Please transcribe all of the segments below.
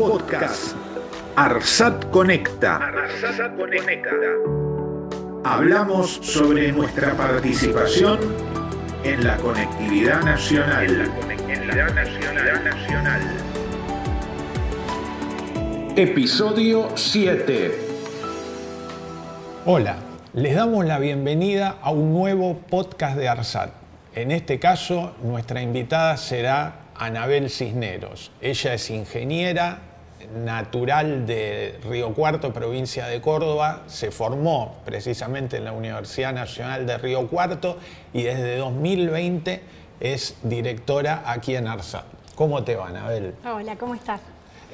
Podcast Arsat Conecta. Arsat Conecta. Hablamos sobre nuestra participación en la conectividad nacional. En la conectividad nacional. nacional. Episodio 7. Hola, les damos la bienvenida a un nuevo podcast de ARSAT. En este caso, nuestra invitada será Anabel Cisneros. Ella es ingeniera natural de Río Cuarto, provincia de Córdoba. Se formó precisamente en la Universidad Nacional de Río Cuarto y desde 2020 es directora aquí en ARSAT. ¿Cómo te va, Anabel? Hola, ¿cómo estás?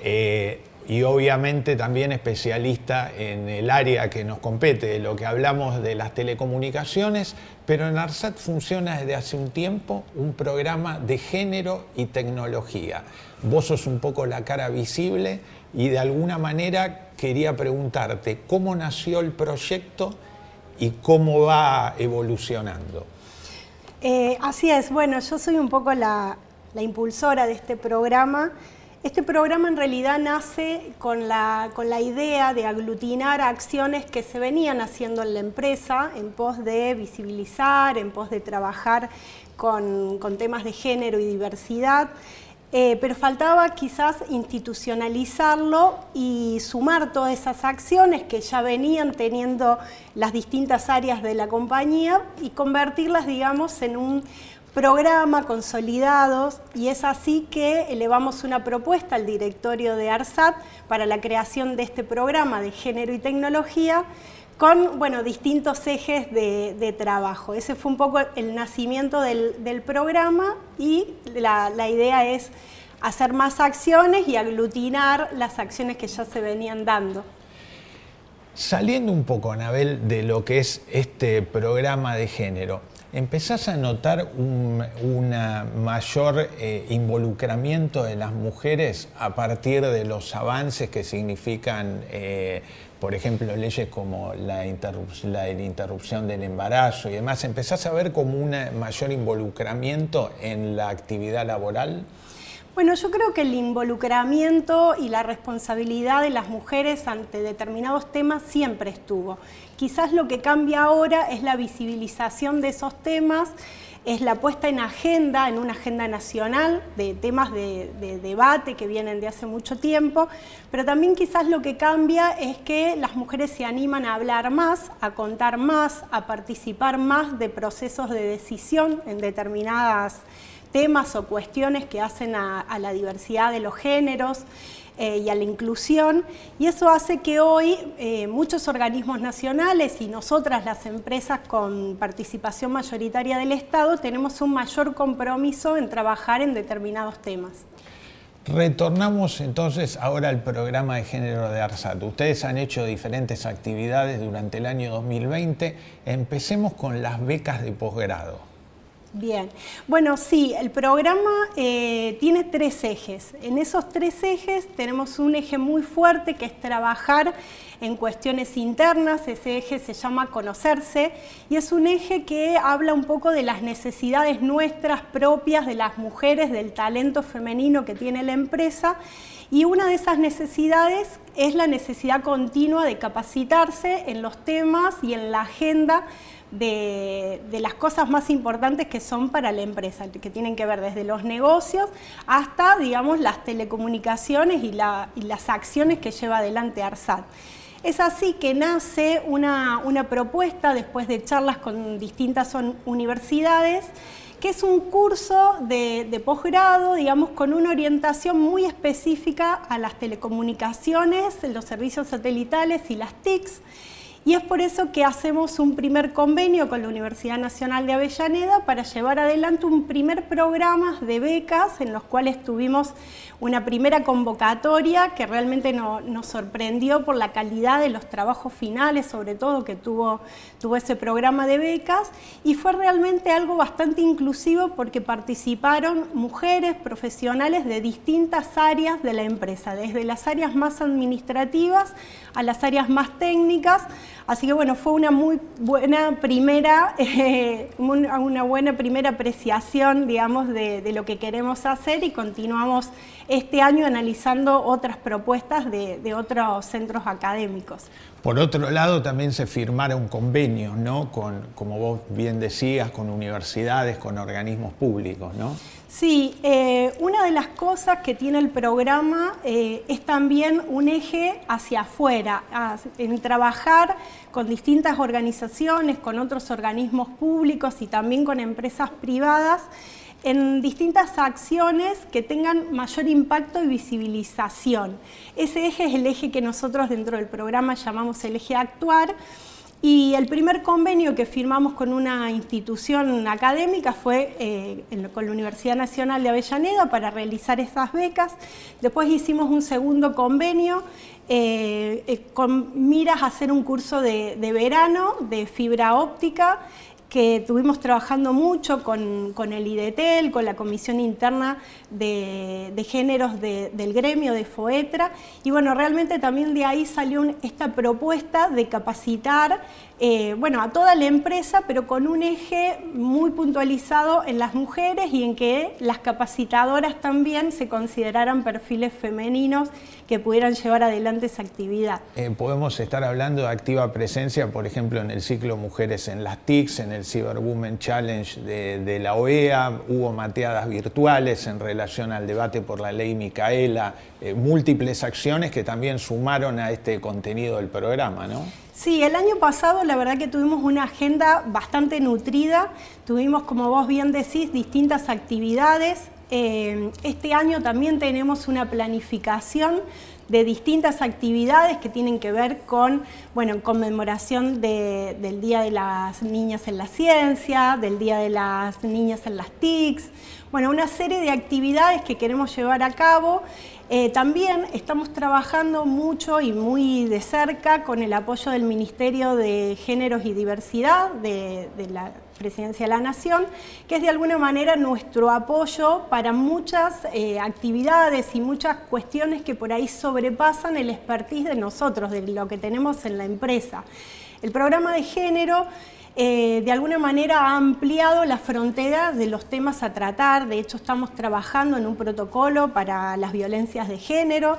Eh, y obviamente también especialista en el área que nos compete, lo que hablamos de las telecomunicaciones, pero en ARSAT funciona desde hace un tiempo un programa de género y tecnología. Vos sos un poco la cara visible y de alguna manera quería preguntarte cómo nació el proyecto y cómo va evolucionando. Eh, así es, bueno, yo soy un poco la impulsora de este programa. Este programa en realidad nace con la, con la, idea de aglutinar acciones que se venían haciendo en la empresa en pos de visibilizar, en pos de trabajar con, con temas de género y diversidad. Eh, pero faltaba quizás institucionalizarlo y sumar todas esas acciones que ya venían teniendo las distintas áreas de la compañía y convertirlas, digamos, en un programa consolidados y es así que elevamos una propuesta al directorio de ARSAT para la creación de este programa de género y tecnología con bueno, distintos ejes de, trabajo. Ese fue un poco el nacimiento del, programa y la, la, idea es hacer más acciones y aglutinar las acciones que ya se venían dando. Saliendo un poco, Anabel, de lo que es este programa de género, empezás a notar un mayor eh, involucramiento de las mujeres a partir de los avances que significan, eh, por ejemplo, leyes como la, la, interrupción del embarazo y demás. ¿Empezás a ver como un mayor involucramiento en la actividad laboral? Bueno, yo creo que el involucramiento y la responsabilidad de las mujeres ante determinados temas siempre estuvo. Quizás lo que cambia ahora es la visibilización de esos temas, es la puesta en agenda, en una agenda nacional, de temas de, debate que vienen de hace mucho tiempo, pero también quizás lo que cambia es que las mujeres se animan a hablar más, a contar más, a participar más de procesos de decisión en determinadas temas o cuestiones que hacen a, la diversidad de los géneros eh, y a la inclusión. Y eso hace que hoy eh, muchos organismos nacionales y nosotras las empresas con participación mayoritaria del Estado tenemos un mayor compromiso en trabajar en determinados temas. Retornamos entonces ahora al programa de género de ARSAT. Ustedes han hecho diferentes actividades durante el año 2020. Empecemos con las becas de posgrado. Bien, bueno, sí, el programa eh, tiene tres ejes. En esos tres ejes tenemos un eje muy fuerte que es trabajar en cuestiones internas, ese eje se llama conocerse y es un eje que habla un poco de las necesidades nuestras propias de las mujeres, del talento femenino que tiene la empresa. Y una de esas necesidades es la necesidad continua de capacitarse en los temas y en la agenda de, las cosas más importantes que son para la empresa, que tienen que ver desde los negocios hasta, digamos, las telecomunicaciones y, las acciones que lleva adelante ARSAT. Es así que nace una, propuesta después de charlas con distintas universidades que es un curso de, de posgrado, digamos, con una orientación muy específica a las telecomunicaciones, los servicios satelitales y las TICs. Y es por eso que hacemos un primer convenio con la Universidad Nacional de Avellaneda para llevar adelante un primer programa de becas en los cuales tuvimos una primera convocatoria que realmente nos sorprendió por la calidad de los trabajos finales, sobre todo que tuvo, tuvo ese programa de becas, y fue realmente algo bastante inclusivo porque participaron mujeres profesionales de distintas áreas de la empresa, desde las áreas más administrativas a las áreas más técnicas, Así que bueno, fue una muy buena primera, eh, una buena primera apreciación, digamos, de, lo que queremos hacer y continuamos este año analizando otras propuestas de, de otros centros académicos. Por otro lado, también se firmaron convenios, ¿no? Con, como vos bien decías, con universidades, con organismos públicos, ¿no? Sí, eh, una de las cosas que tiene el programa eh, es también un eje hacia afuera, en trabajar con distintas organizaciones, con otros organismos públicos y también con empresas privadas en distintas acciones que tengan mayor impacto y visibilización. Ese eje es el eje que nosotros dentro del programa llamamos el eje actuar. Y el primer convenio que firmamos con una institución académica fue eh, con la Universidad Nacional de Avellaneda para realizar esas becas. Después hicimos un segundo convenio eh, eh, con miras a hacer un curso de verano de fibra óptica que estuvimos trabajando mucho con, el IDETEL, con la Comisión Interna de, Géneros del gremio de FOETRA, y bueno, realmente también de ahí salió esta propuesta de capacitar eh, bueno, a toda la empresa, pero con un eje muy puntualizado en las mujeres y en que las capacitadoras también se consideraran perfiles femeninos que pudieran llevar adelante esa actividad. Eh, podemos estar hablando de activa presencia, por ejemplo, en el ciclo Mujeres en las TICs, en el Cyber Women Challenge de, la OEA, hubo mateadas virtuales en relación al debate por la ley Micaela, eh, múltiples acciones que también sumaron a este contenido del programa, ¿no? Sí, el año pasado la verdad que tuvimos una agenda bastante nutrida, tuvimos, como vos bien decís, distintas actividades. Eh, este año también tenemos una planificación de distintas actividades que tienen que ver con, bueno, en conmemoración del Día de las Niñas en la Ciencia, del Día de las Niñas en las TICs, bueno, una serie de actividades que queremos llevar a cabo eh, también estamos trabajando mucho y muy de cerca con el apoyo del Ministerio de Géneros y Diversidad de, la Presidencia de la Nación, que es de alguna manera nuestro apoyo para muchas eh, actividades y muchas cuestiones que por ahí sobrepasan el expertise de nosotros, de lo que tenemos en la empresa. El programa de género eh, de alguna manera ha ampliado la frontera de los temas a tratar. De hecho, estamos trabajando en un protocolo para las violencias de género.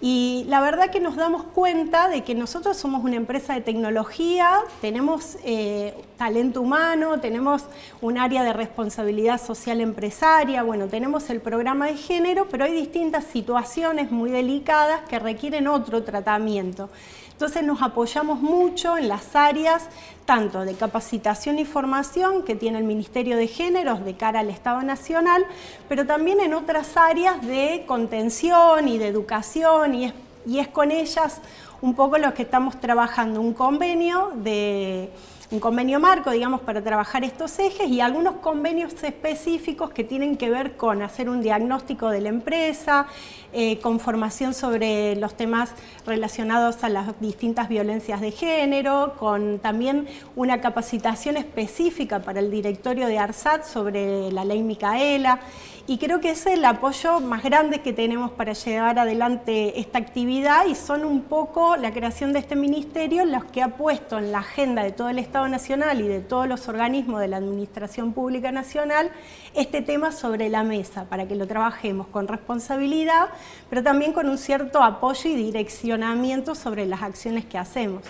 Y la verdad que nos damos cuenta de que nosotros somos una empresa de tecnología, tenemos eh, talento humano, tenemos un área de responsabilidad social empresaria, bueno, tenemos el programa de género, pero hay distintas situaciones muy delicadas que requieren otro tratamiento. Entonces nos apoyamos mucho en las áreas tanto de capacitación y formación que tiene el Ministerio de Géneros de cara al Estado Nacional, pero también en otras áreas de contención y de educación y es, y es con ellas un poco lo que estamos trabajando, un convenio de un convenio marco, digamos, para trabajar estos ejes y algunos convenios específicos que tienen que ver con hacer un diagnóstico de la empresa, eh, con formación sobre los temas relacionados a las distintas violencias de género, con también una capacitación específica para el directorio de ARSAT sobre la ley Micaela. Y creo que ese es el apoyo más grande que tenemos para llevar adelante esta actividad y son un poco la creación de este ministerio los que ha puesto en la agenda de todo el Estado Nacional y de todos los organismos de la Administración Pública Nacional este tema sobre la mesa para que lo trabajemos con responsabilidad, pero también con un cierto apoyo y direccionamiento sobre las acciones que hacemos.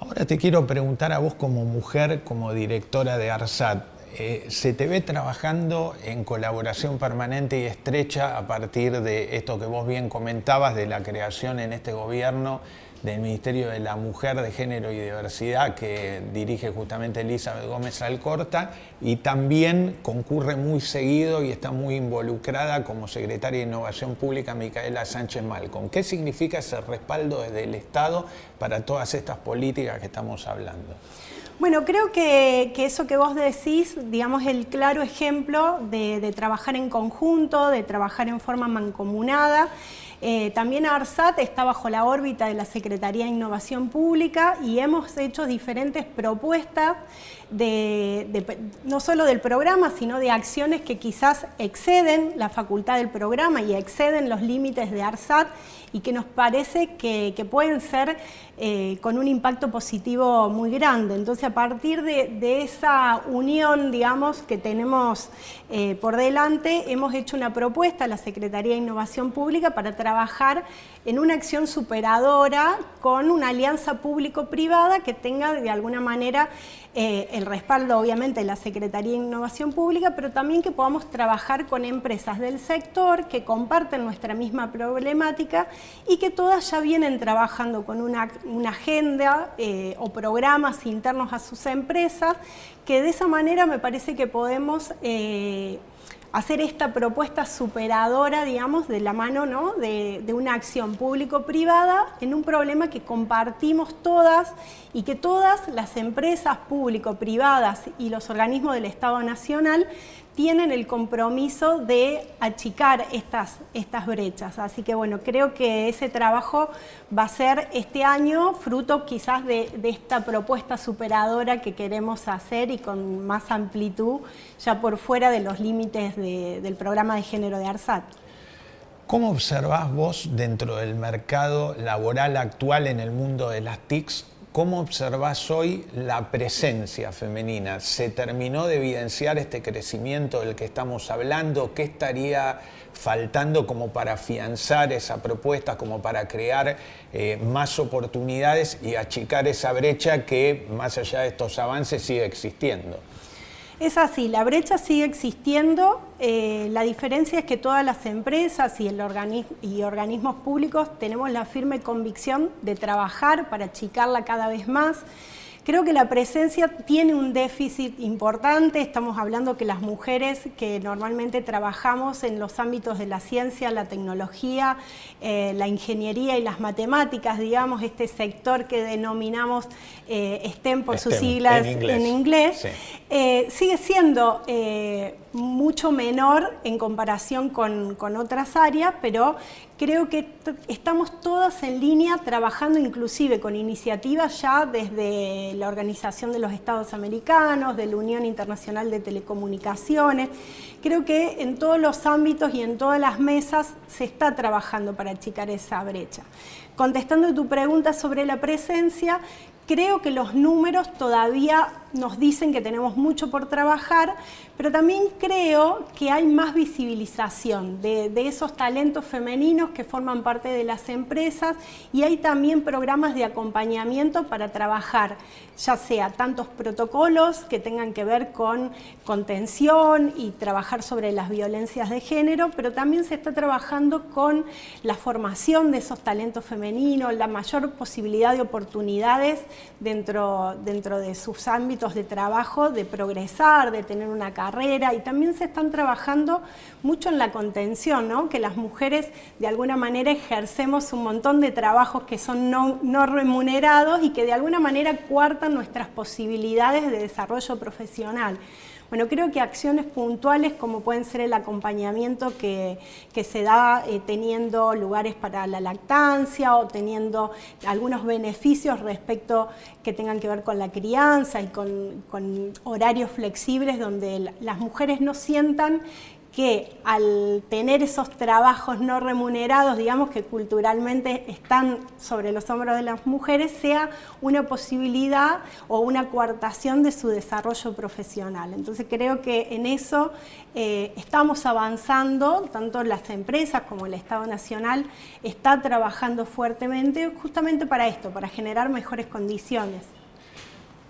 Ahora te quiero preguntar a vos como mujer, como directora de ARSAT, eh, se te ve trabajando en colaboración permanente y estrecha a partir de esto que vos bien comentabas, de la creación en este gobierno del Ministerio de la Mujer, de Género y Diversidad, que dirige justamente Elizabeth Gómez Alcorta, y también concurre muy seguido y está muy involucrada como secretaria de Innovación Pública Micaela Sánchez Malcom. ¿Qué significa ese respaldo desde el Estado para todas estas políticas que estamos hablando? Bueno, creo que, eso que vos decís, digamos, el claro ejemplo de, trabajar en conjunto, de trabajar en forma mancomunada. Eh, también ARSAT está bajo la órbita de la Secretaría de Innovación Pública y hemos hecho diferentes propuestas no solo del programa, sino de acciones que quizás exceden la facultad del programa y exceden los límites de ARSAT y que nos parece que, pueden ser eh, con un impacto positivo muy grande. Entonces, a partir de, esa unión, digamos, que tenemos eh, por delante, hemos hecho una propuesta a la Secretaría de Innovación Pública para trabajar en una acción superadora con una alianza público-privada que tenga de alguna manera eh, el respaldo obviamente de la Secretaría de Innovación Pública, pero también que podamos trabajar con empresas del sector que comparten nuestra misma problemática y que todas ya vienen trabajando con una, agenda eh, o programas internos a sus empresas, que de esa manera me parece que podemos... Eh, hacer esta propuesta superadora, digamos, de la mano ¿no? de, de una acción público-privada en un problema que compartimos todas y que todas las empresas público-privadas y los organismos del Estado Nacional tienen el compromiso de achicar estas, estas brechas. Así que bueno, creo que ese trabajo va a ser este año fruto quizás de, esta propuesta superadora que queremos hacer y con más amplitud, ya por fuera de los límites del programa de género de ARSAT. ¿Cómo observás vos dentro del mercado laboral actual en el mundo de las TICs ¿Cómo observás hoy la presencia femenina? ¿Se terminó de evidenciar este crecimiento del que estamos hablando? ¿Qué estaría faltando como para afianzar esa propuesta, como para crear eh, más oportunidades y achicar esa brecha que, más allá de estos avances, sigue existiendo? Es así, la brecha sigue existiendo. Eh, la diferencia es que todas las empresas y, el y organismos públicos tenemos la firme convicción de trabajar para achicarla cada vez más. Creo que la presencia tiene un déficit importante. Estamos hablando que las mujeres que normalmente trabajamos en los ámbitos de la ciencia, la tecnología, eh, la ingeniería y las matemáticas, digamos, este sector que denominamos eh, STEM por sus siglas en inglés, eh, sigue siendo mucho menor en comparación con, con otras áreas, pero creo que estamos todas en línea trabajando inclusive con iniciativas ya desde la Organización de los Estados Americanos, de la Unión Internacional de Telecomunicaciones. Creo que en todos los ámbitos y en todas las mesas se está trabajando para achicar esa brecha. Contestando tu pregunta sobre la presencia, creo que los números todavía nos dicen que tenemos mucho por trabajar, pero también creo que hay más visibilización de, esos talentos femeninos que forman parte de las empresas y hay también programas de acompañamiento para trabajar, ya sea tantos protocolos que tengan que ver con contención y trabajar sobre las violencias de género, pero también se está trabajando con la formación de esos talentos femeninos, la mayor posibilidad de oportunidades dentro, dentro de sus ámbitos de trabajo, de progresar, de tener una carrera y también se están trabajando mucho en la contención, ¿no? que las mujeres de alguna manera ejercemos un montón de trabajos que son no, remunerados y que de alguna manera cuartan nuestras posibilidades de desarrollo profesional. Bueno, creo que acciones puntuales como pueden ser el acompañamiento que, se da eh, teniendo lugares para la lactancia o teniendo algunos beneficios respecto que tengan que ver con la crianza y con, horarios flexibles donde las mujeres no sientan que al tener esos trabajos no remunerados, digamos que culturalmente están sobre los hombros de las mujeres, sea una posibilidad o una coartación de su desarrollo profesional. Entonces creo que en eso eh, estamos avanzando, tanto las empresas como el Estado Nacional está trabajando fuertemente justamente para esto, para generar mejores condiciones.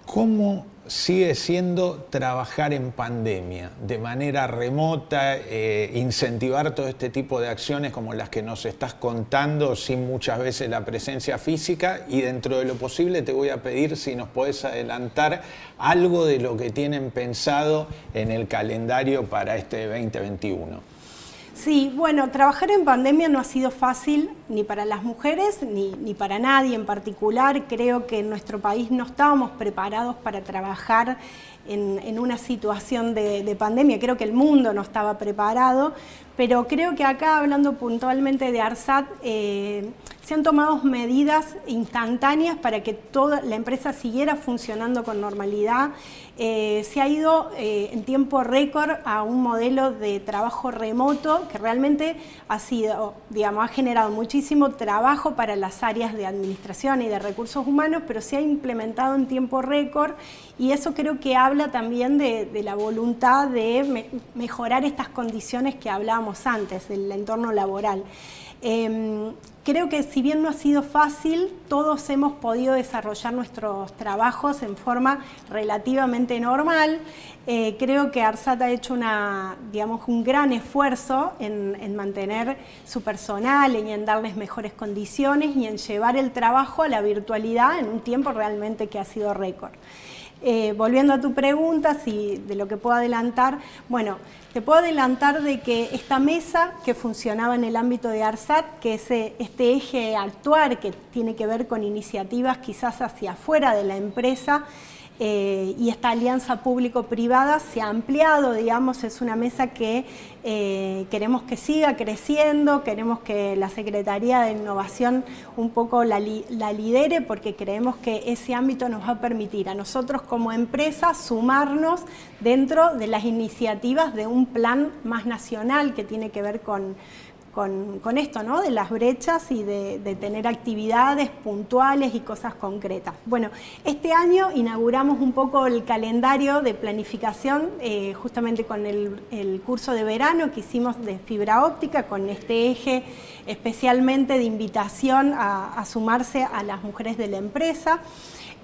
¿Cómo sigue siendo trabajar en pandemia, de manera remota, eh, incentivar todo este tipo de acciones como las que nos estás contando, sin muchas veces la presencia física? Y dentro de lo posible te voy a pedir si nos podés adelantar algo de lo que tienen pensado en el calendario para este 2021. Sí, bueno, trabajar en pandemia no ha sido fácil ni para las mujeres ni, para nadie en particular. Creo que en nuestro país no estábamos preparados para trabajar en, una situación de, pandemia. Creo que el mundo no estaba preparado, pero creo que acá, hablando puntualmente de ARSAT, eh, se han tomado medidas instantáneas para que toda la empresa siguiera funcionando con normalidad. Eh, se ha ido eh, en tiempo récord a un modelo de trabajo remoto que realmente ha sido, digamos, ha generado muchísimo trabajo para las áreas de administración y de recursos humanos, pero se ha implementado en tiempo récord y eso creo que habla también de, la voluntad de mejorar estas condiciones que hablábamos antes, del entorno laboral. Em, creo que si bien no ha sido fácil, todos hemos podido desarrollar nuestros trabajos en forma relativamente normal. Eh, creo que ARSAT ha hecho una, digamos, un gran esfuerzo en, en, mantener su personal y en darles mejores condiciones y en llevar el trabajo a la virtualidad en un tiempo realmente que ha sido récord. Eh, volviendo a tu pregunta, si de lo que puedo adelantar, bueno, te puedo adelantar de que esta mesa que funcionaba en el ámbito de ARSAT, que es eh, este eje actuar que tiene que ver con iniciativas quizás hacia afuera de la empresa, eh, y esta alianza público-privada se ha ampliado, digamos, es una mesa que eh, queremos que siga creciendo, queremos que la Secretaría de Innovación un poco la, la, lidere porque creemos que ese ámbito nos va a permitir a nosotros como empresa sumarnos dentro de las iniciativas de un plan más nacional que tiene que ver con con, esto, ¿no? De las brechas y de, tener actividades puntuales y cosas concretas. Bueno, este año inauguramos un poco el calendario de planificación, eh, justamente con el, curso de verano que hicimos de fibra óptica, con este eje especialmente de invitación a sumarse a las mujeres de la empresa.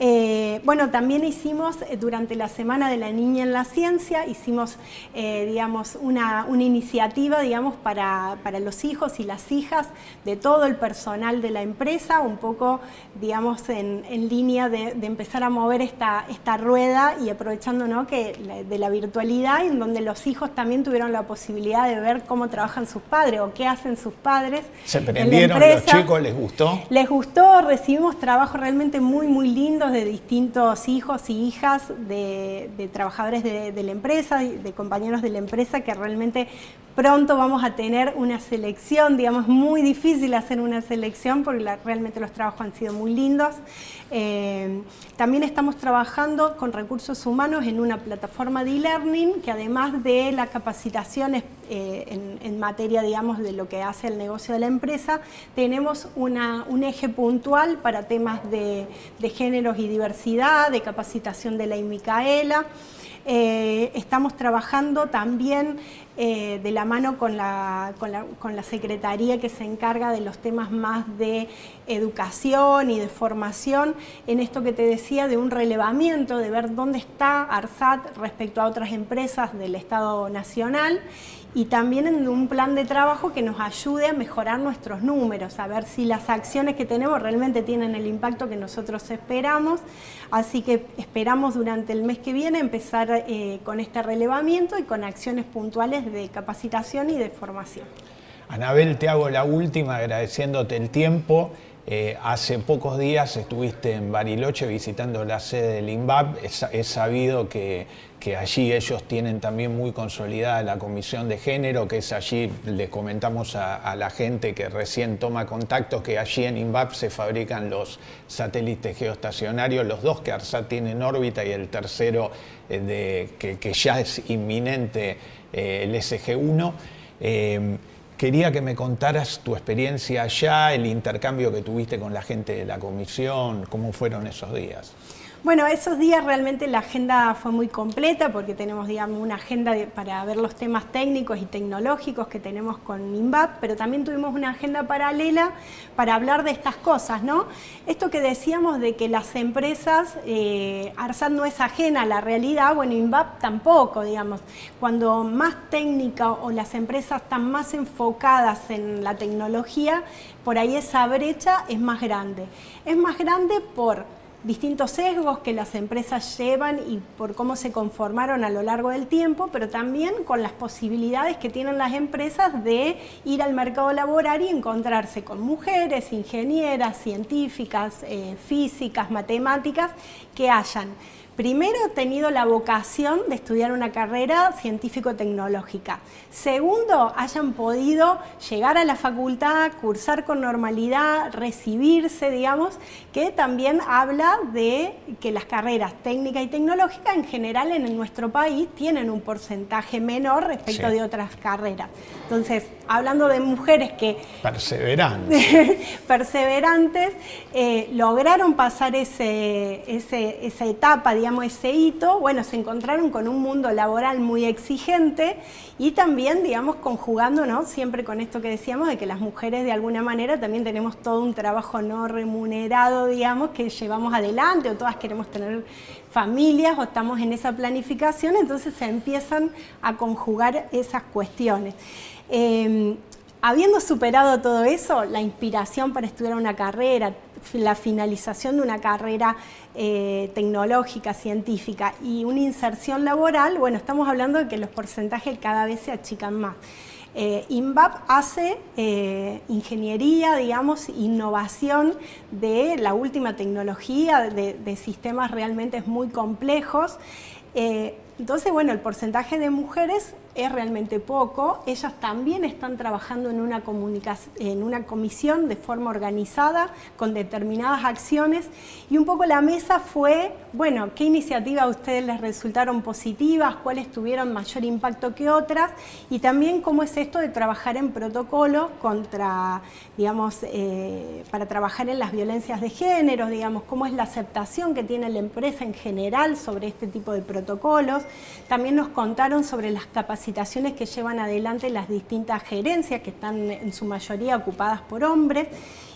Eh, bueno, también hicimos eh, durante la Semana de la Niña en la Ciencia, hicimos, eh, digamos, una, iniciativa, digamos, para, los hijos y las hijas de todo el personal de la empresa, un poco, digamos, en, línea de, empezar a mover esta, esta rueda y aprovechando, ¿no?, que de la virtualidad, en donde los hijos también tuvieron la posibilidad de ver cómo trabajan sus padres o qué hacen sus padres. ¿Se prendieron los chicos? ¿Les gustó? Les gustó, recibimos trabajo realmente muy, muy lindo de distintos hijos y hijas de, trabajadores de, la empresa, de compañeros de la empresa, que realmente pronto vamos a tener una selección, digamos, muy difícil hacer una selección porque realmente los trabajos han sido muy lindos. Eh, también estamos trabajando con recursos humanos en una plataforma de e-learning que además de las capacitaciones eh, en, materia, digamos, de lo que hace el negocio de la empresa, tenemos un eje puntual para temas de, géneros y diversidad, de capacitación de la IMICAELA. Eh, estamos trabajando también eh, de la mano con la, con la, Secretaría que se encarga de los temas más de educación y de formación, en esto que te decía de un relevamiento, de ver dónde está ARSAT respecto a otras empresas del Estado Nacional y también en un plan de trabajo que nos ayude a mejorar nuestros números, a ver si las acciones que tenemos realmente tienen el impacto que nosotros esperamos. Así que esperamos durante el mes que viene empezar eh, con este relevamiento y con acciones puntuales de capacitación y de formación. Anabel, te hago la última agradeciéndote el tiempo. Eh, hace pocos días estuviste en Bariloche visitando la sede del INVAP. He, sabido que, allí ellos tienen también muy consolidada la comisión de género, que es allí, le comentamos a, la gente que recién toma contacto, que allí en INVAP se fabrican los satélites geoestacionarios, los dos que ARSAT tiene en órbita y el tercero eh, de, que, ya es inminente, eh, el SG-1. Quería que me contaras tu experiencia allá, el intercambio que tuviste con la gente de la comisión, cómo fueron esos días. Bueno, esos días realmente la agenda fue muy completa porque tenemos, digamos, una agenda para ver los temas técnicos y tecnológicos que tenemos con INVAP, pero también tuvimos una agenda paralela para hablar de estas cosas, ¿no? Esto que decíamos de que las empresas, eh, ARSAT no es ajena a la realidad, bueno, INVAP tampoco, digamos. Cuando más técnica o las empresas están más enfocadas en la tecnología, por ahí esa brecha es más grande. Es más grande por distintos sesgos que las empresas llevan y por cómo se conformaron a lo largo del tiempo, pero también con las posibilidades que tienen las empresas de ir al mercado laboral y encontrarse con mujeres, ingenieras, científicas, eh, físicas, matemáticas, que hayan primero, tenido la vocación de estudiar una carrera científico-tecnológica. Segundo, hayan podido llegar a la facultad, cursar con normalidad, recibirse, digamos, que también habla de que las carreras técnicas y tecnológicas en general en nuestro país tienen un porcentaje menor respecto de otras carreras. Entonces, hablando de mujeres que... Perseverantes. perseverantes, eh, lograron pasar ese, esa etapa, digamos, ese hito, bueno, se encontraron con un mundo laboral muy exigente y también, digamos, conjugando, ¿no? Siempre con esto que decíamos de que las mujeres de alguna manera también tenemos todo un trabajo no remunerado, digamos, que llevamos adelante o todas queremos tener familias o estamos en esa planificación, entonces se empiezan a conjugar esas cuestiones. Em, habiendo superado todo eso, la inspiración para estudiar una carrera, la finalización de una carrera eh, tecnológica, científica y una inserción laboral, bueno, estamos hablando de que los porcentajes cada vez se achican más. Eh, hace eh, ingeniería, digamos, innovación de la última tecnología, de, de sistemas realmente muy complejos. Eh, entonces, bueno, el porcentaje de mujeres es realmente poco. Ellas también están trabajando en una, comisión de forma organizada, con determinadas acciones. Y un poco la mesa fue, bueno, qué iniciativas a ustedes les resultaron positivas, cuáles tuvieron mayor impacto que otras, y también cómo es esto de trabajar en protocolo contra, digamos, eh, para trabajar en las violencias de género, digamos, cómo es la aceptación que tiene la empresa en general sobre este tipo de protocolos. También nos contaron sobre las capacitaciones que llevan adelante las distintas gerencias, que están en su mayoría ocupadas por hombres.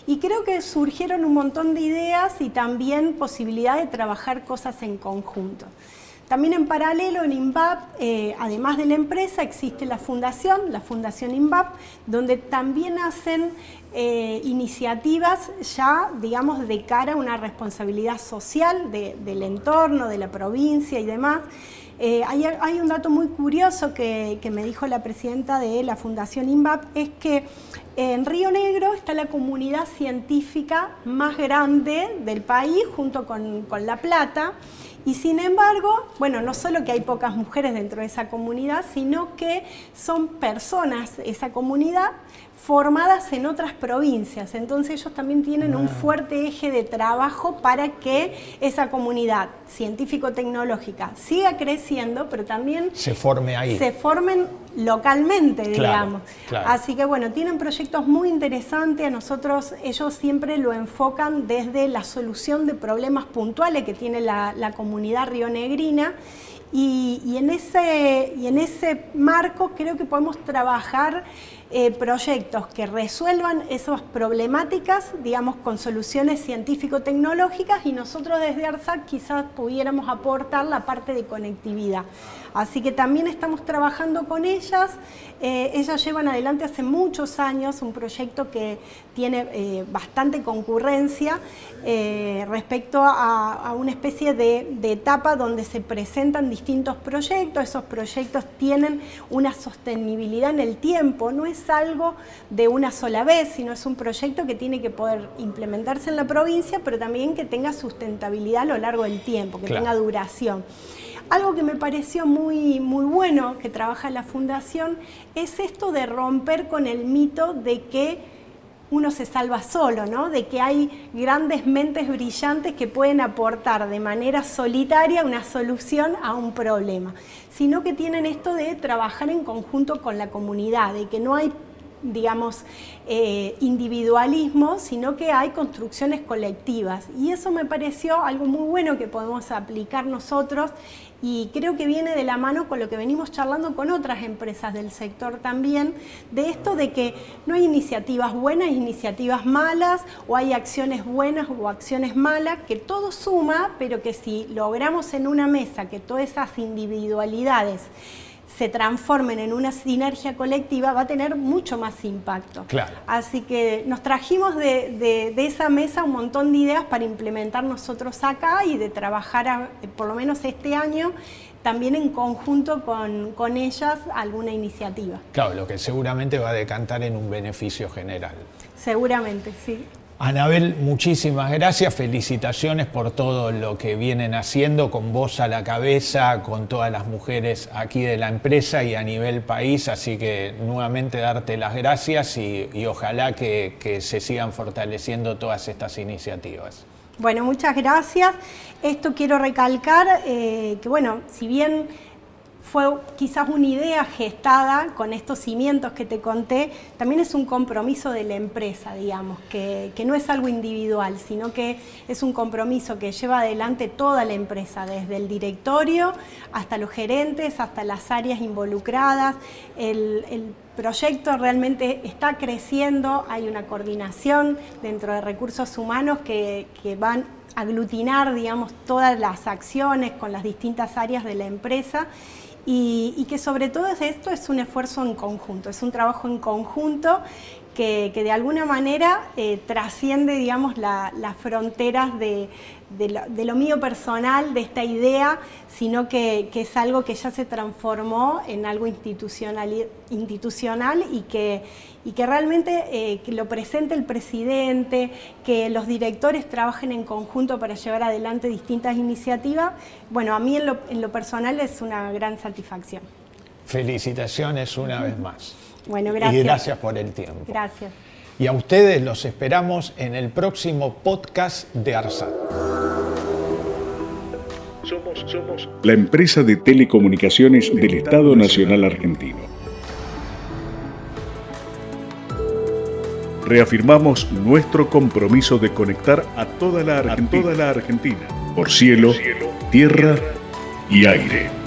Y creo que surgieron un montón de ideas y también posibilidad de trabajar cosas en conjunto. También en paralelo en INVAP, eh, además de la empresa, existe la fundación, la Fundación INVAP, donde también hacen eh, iniciativas ya, digamos, de cara a una responsabilidad social del entorno, de la provincia y demás. Eh, hay, un dato muy curioso que, me dijo la presidenta de la Fundación INVAP, es que en Río Negro está la comunidad científica más grande del país, junto con, con La Plata, y sin embargo, bueno, no solo que hay pocas mujeres dentro de esa comunidad, sino que son personas, esa comunidad, formadas en otras provincias. Entonces ellos también tienen un fuerte eje de trabajo para que esa comunidad científico-tecnológica siga creciendo, pero también se forme ahí. Se formen localmente, digamos. Así que bueno, tienen proyectos muy interesantes. A nosotros ellos siempre lo enfocan desde la solución de problemas puntuales que tiene la, la comunidad rionegrina y, en ese, y en ese marco creo que podemos trabajar eh, proyectos que resuelvan esas problemáticas, digamos, con soluciones científico-tecnológicas y nosotros desde ARSAC quizás pudiéramos aportar la parte de conectividad. Así que también estamos trabajando con ellas. Eh, ellas llevan adelante hace muchos años un proyecto que tiene eh, bastante concurrencia respecto a, una especie de, de etapa donde se presentan distintos proyectos. Esos proyectos tienen una sostenibilidad en el tiempo, no es algo de una sola vez, sino es un proyecto que tiene que poder implementarse en la provincia, pero también que tenga sustentabilidad a lo largo del tiempo, que tenga duración. Algo que me pareció muy, muy bueno que trabaja la Fundación es esto de romper con el mito de que uno se salva solo, ¿no? De que hay grandes mentes brillantes que pueden aportar de manera solitaria una solución a un problema, sino que tienen esto de trabajar en conjunto con la comunidad, de que no hay digamos, eh, individualismo, sino que hay construcciones colectivas. Y eso me pareció algo muy bueno que podemos aplicar nosotros y creo que viene de la mano con lo que venimos charlando con otras empresas del sector también, de esto de que no hay iniciativas buenas, iniciativas malas, o hay acciones buenas o acciones malas, que todo suma, pero que si logramos en una mesa que todas esas individualidades se transformen en una sinergia colectiva, va a tener mucho más impacto. Claro. Así que nos trajimos de, esa mesa un montón de ideas para implementar nosotros acá y de trabajar, por lo menos este año, también en conjunto con, con, ellas alguna iniciativa. Claro, lo que seguramente va a decantar en un beneficio general. Seguramente, sí. Anabel, muchísimas gracias, felicitaciones por todo lo que vienen haciendo con vos a la cabeza, con todas las mujeres aquí de la empresa y a nivel país, así que nuevamente darte las gracias y, ojalá que, se sigan fortaleciendo todas estas iniciativas. Bueno, muchas gracias. Esto quiero recalcar eh, que, bueno, si bien fue quizás una idea gestada con estos cimientos que te conté, también es un compromiso de la empresa, digamos, que, no es algo individual, sino que es un compromiso que lleva adelante toda la empresa, desde el directorio hasta los gerentes, hasta las áreas involucradas. El, proyecto realmente está creciendo, hay una coordinación dentro de recursos humanos que, que van aglutinar, digamos, todas las acciones con las distintas áreas de la empresa y, que sobre todo esto es un esfuerzo en conjunto, es un trabajo en conjunto que, de alguna manera eh, trasciende, digamos, las fronteras de, lo, mío personal, de esta idea, sino que, es algo que ya se transformó en algo institucional, y, que, que realmente eh, lo presente el presidente, que los directores trabajen en conjunto para llevar adelante distintas iniciativas, bueno, a mí en lo, en lo personal es una gran satisfacción. Felicitaciones una vez más. Bueno, gracias. Y gracias por el tiempo. Gracias. Y a ustedes los esperamos en el próximo podcast de ARSAT. Somos, somos la empresa de telecomunicaciones del Estado Nacional Argentino. Reafirmamos nuestro compromiso de conectar a toda la Argentina, por cielo, tierra y aire.